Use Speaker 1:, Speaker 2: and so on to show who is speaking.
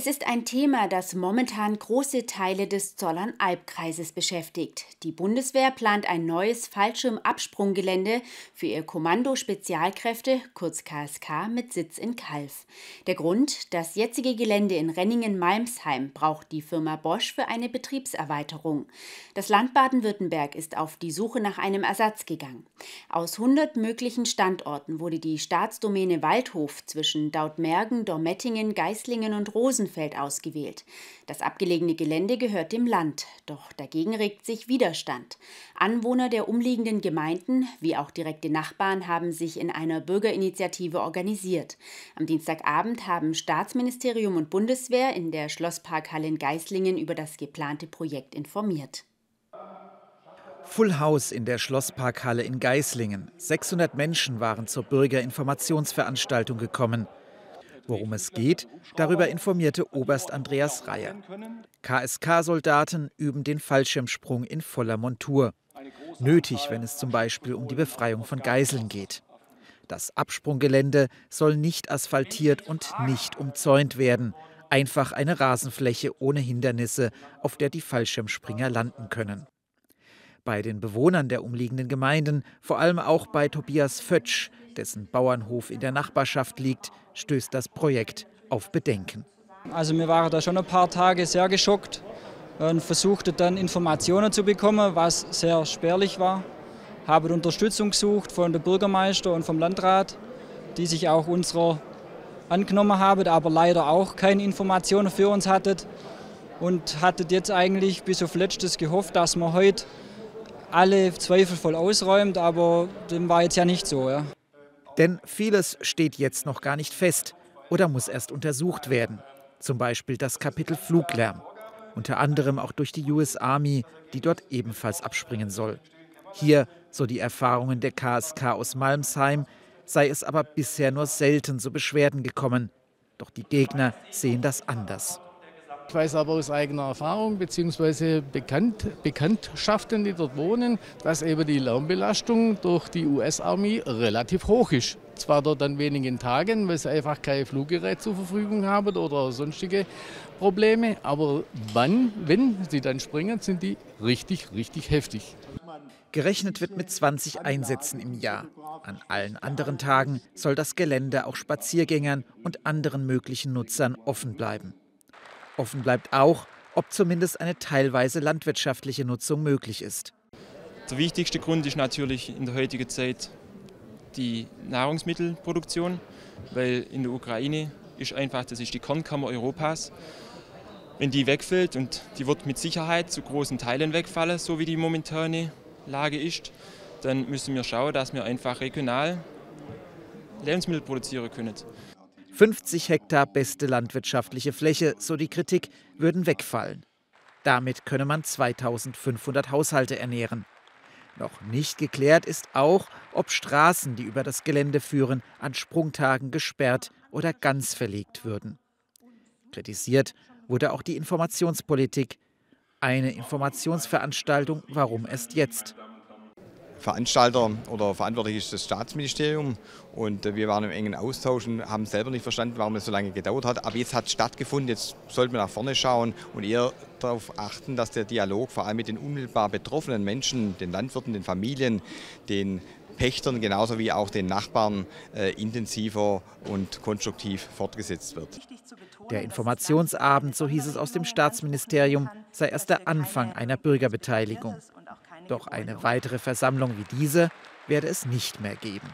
Speaker 1: Es ist ein Thema, das momentan große Teile des Zollern-Albkreises beschäftigt. Die Bundeswehr plant ein neues Fallschirmabsprunggelände für ihr Kommando Spezialkräfte, kurz KSK, mit Sitz in Kalf. Der Grund, das jetzige Gelände in Renningen-Malmsheim braucht die Firma Bosch für eine Betriebserweiterung. Das Land Baden-Württemberg ist auf die Suche nach einem Ersatz gegangen. Aus 100 möglichen Standorten wurde die Staatsdomäne Waldhof zwischen Dautmergen, Dormettingen, Geislingen und Rosen Rosenfeld ausgewählt. Das abgelegene Gelände gehört dem Land, doch dagegen regt sich Widerstand. Anwohner der umliegenden Gemeinden wie auch direkte Nachbarn haben sich in einer Bürgerinitiative organisiert. Am Dienstagabend haben Staatsministerium und Bundeswehr in der Schlossparkhalle in Geislingen über das geplante Projekt informiert.
Speaker 2: Full House in der Schlossparkhalle in Geislingen. 600 Menschen waren zur Bürgerinformationsveranstaltung gekommen. Worum es geht, darüber informierte Oberst Andreas Reier. KSK-Soldaten üben den Fallschirmsprung in voller Montur. Nötig, wenn es zum Beispiel um die Befreiung von Geiseln geht. Das Absprunggelände soll nicht asphaltiert und nicht umzäunt werden. Einfach eine Rasenfläche ohne Hindernisse, auf der die Fallschirmspringer landen können. Bei den Bewohnern der umliegenden Gemeinden, vor allem auch bei Tobias Fötsch, dessen Bauernhof in der Nachbarschaft liegt, stößt das Projekt auf Bedenken.
Speaker 3: Also wir waren da schon ein paar Tage sehr geschockt und versuchten dann Informationen zu bekommen, was sehr spärlich war. Haben Unterstützung gesucht von der Bürgermeister und vom Landrat, die sich auch unserer angenommen haben, aber leider auch keine Informationen für uns hatten. Und hatten jetzt eigentlich bis auf letztes gehofft, dass man heute alle Zweifel voll ausräumt, aber dem war jetzt ja nicht so. Ja.
Speaker 2: Denn vieles steht jetzt noch gar nicht fest oder muss erst untersucht werden. Zum Beispiel das Kapitel Fluglärm. Unter anderem auch durch die US Army, die dort ebenfalls abspringen soll. Hier, so die Erfahrungen der KSK aus Malmsheim, sei es aber bisher nur selten zu Beschwerden gekommen. Doch die Gegner sehen das anders.
Speaker 4: Ich weiß aber aus eigener Erfahrung bzw. Bekannt, Bekanntschaften, die dort wohnen, dass eben die Lärmbelastung durch die US-Armee relativ hoch ist. Zwar dort an wenigen Tagen, weil sie einfach kein Fluggerät zur Verfügung haben oder sonstige Probleme, aber wann, wenn sie dann springen, sind die richtig, richtig heftig.
Speaker 2: Gerechnet wird mit 20 Einsätzen im Jahr. An allen anderen Tagen soll das Gelände auch Spaziergängern und anderen möglichen Nutzern offen bleiben. Offen bleibt auch, ob zumindest eine teilweise landwirtschaftliche Nutzung möglich ist.
Speaker 5: Der wichtigste Grund ist natürlich in der heutigen Zeit die Nahrungsmittelproduktion, weil in der Ukraine ist einfach, das ist die Kornkammer Europas. Wenn die wegfällt und die wird mit Sicherheit zu großen Teilen wegfallen, so wie die momentane Lage ist, dann müssen wir schauen, dass wir einfach regional Lebensmittel produzieren können.
Speaker 2: 50 Hektar beste landwirtschaftliche Fläche, so die Kritik, würden wegfallen. Damit könne man 2500 Haushalte ernähren. Noch nicht geklärt ist auch, ob Straßen, die über das Gelände führen, an Sprungtagen gesperrt oder ganz verlegt würden. Kritisiert wurde auch die Informationspolitik. Eine Informationsveranstaltung, warum erst jetzt?
Speaker 6: Veranstalter oder verantwortlich ist das Staatsministerium und äh, wir waren im engen Austausch und haben selber nicht verstanden, warum es so lange gedauert hat. Aber jetzt hat es stattgefunden, jetzt sollten wir nach vorne schauen und eher darauf achten, dass der Dialog vor allem mit den unmittelbar betroffenen Menschen, den Landwirten, den Familien, den Pächtern genauso wie auch den Nachbarn äh, intensiver und konstruktiv fortgesetzt wird.
Speaker 2: Der Informationsabend, so hieß es aus dem Staatsministerium, sei erst der Anfang einer Bürgerbeteiligung. Doch eine weitere Versammlung wie diese werde es nicht mehr geben.